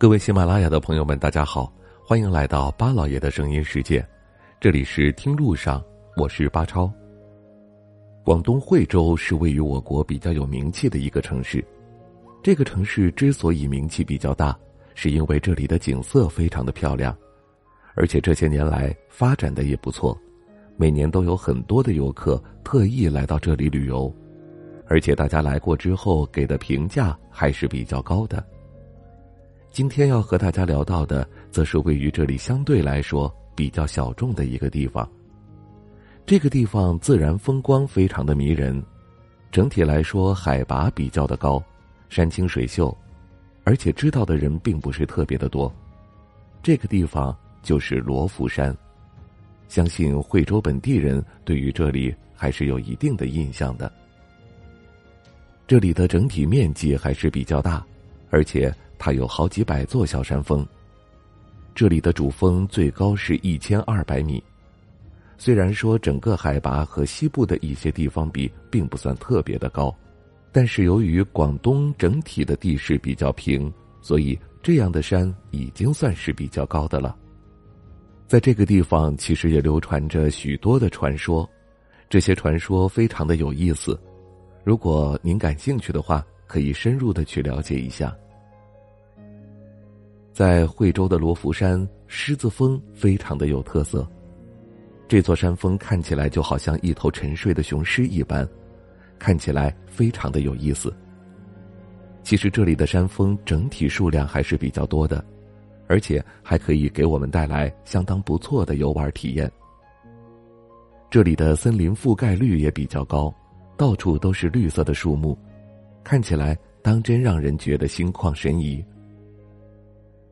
各位喜马拉雅的朋友们，大家好，欢迎来到巴老爷的声音世界，这里是听路上，我是巴超。广东惠州是位于我国比较有名气的一个城市，这个城市之所以名气比较大，是因为这里的景色非常的漂亮，而且这些年来发展的也不错，每年都有很多的游客特意来到这里旅游，而且大家来过之后给的评价还是比较高的。今天要和大家聊到的，则是位于这里相对来说比较小众的一个地方。这个地方自然风光非常的迷人，整体来说海拔比较的高，山清水秀，而且知道的人并不是特别的多。这个地方就是罗浮山，相信惠州本地人对于这里还是有一定的印象的。这里的整体面积还是比较大，而且。它有好几百座小山峰，这里的主峰最高是一千二百米。虽然说整个海拔和西部的一些地方比并不算特别的高，但是由于广东整体的地势比较平，所以这样的山已经算是比较高的了。在这个地方，其实也流传着许多的传说，这些传说非常的有意思。如果您感兴趣的话，可以深入的去了解一下。在惠州的罗浮山狮子峰非常的有特色，这座山峰看起来就好像一头沉睡的雄狮一般，看起来非常的有意思。其实这里的山峰整体数量还是比较多的，而且还可以给我们带来相当不错的游玩体验。这里的森林覆盖率也比较高，到处都是绿色的树木，看起来当真让人觉得心旷神怡。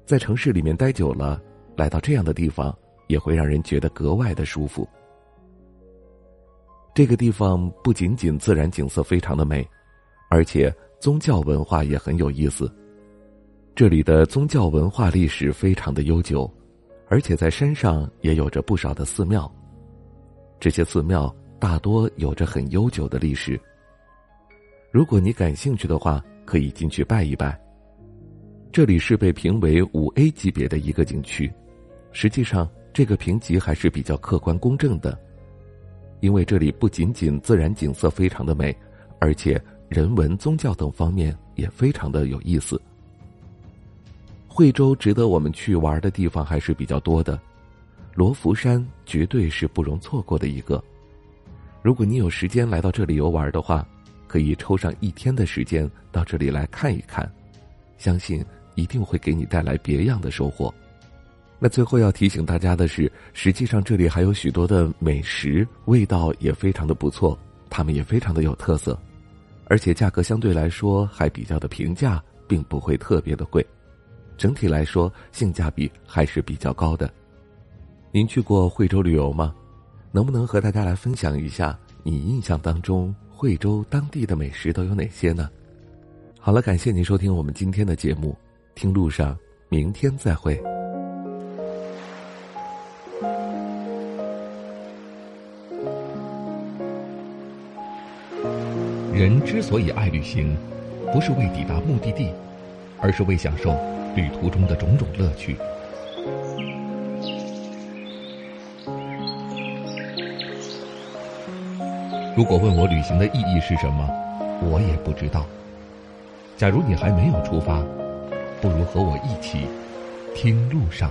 在城市里面待久了，来到这样的地方也会让人觉得格外的舒服。这个地方不仅仅自然景色非常的美，而且宗教文化也很有意思。这里的宗教文化历史非常的悠久，而且在山上也有着不少的寺庙。这些寺庙大多有着很悠久的历史。如果你感兴趣的话，可以进去拜一拜。这里是被评为五 A 级别的一个景区，实际上这个评级还是比较客观公正的，因为这里不仅仅自然景色非常的美，而且人文、宗教等方面也非常的有意思。惠州值得我们去玩的地方还是比较多的，罗浮山绝对是不容错过的一个。如果你有时间来到这里游玩的话，可以抽上一天的时间到这里来看一看，相信。一定会给你带来别样的收获。那最后要提醒大家的是，实际上这里还有许多的美食，味道也非常的不错，它们也非常的有特色，而且价格相对来说还比较的平价，并不会特别的贵。整体来说，性价比还是比较高的。您去过惠州旅游吗？能不能和大家来分享一下你印象当中惠州当地的美食都有哪些呢？好了，感谢您收听我们今天的节目。听路上，明天再会。人之所以爱旅行，不是为抵达目的地，而是为享受旅途中的种种乐趣。如果问我旅行的意义是什么，我也不知道。假如你还没有出发。不如和我一起听路上。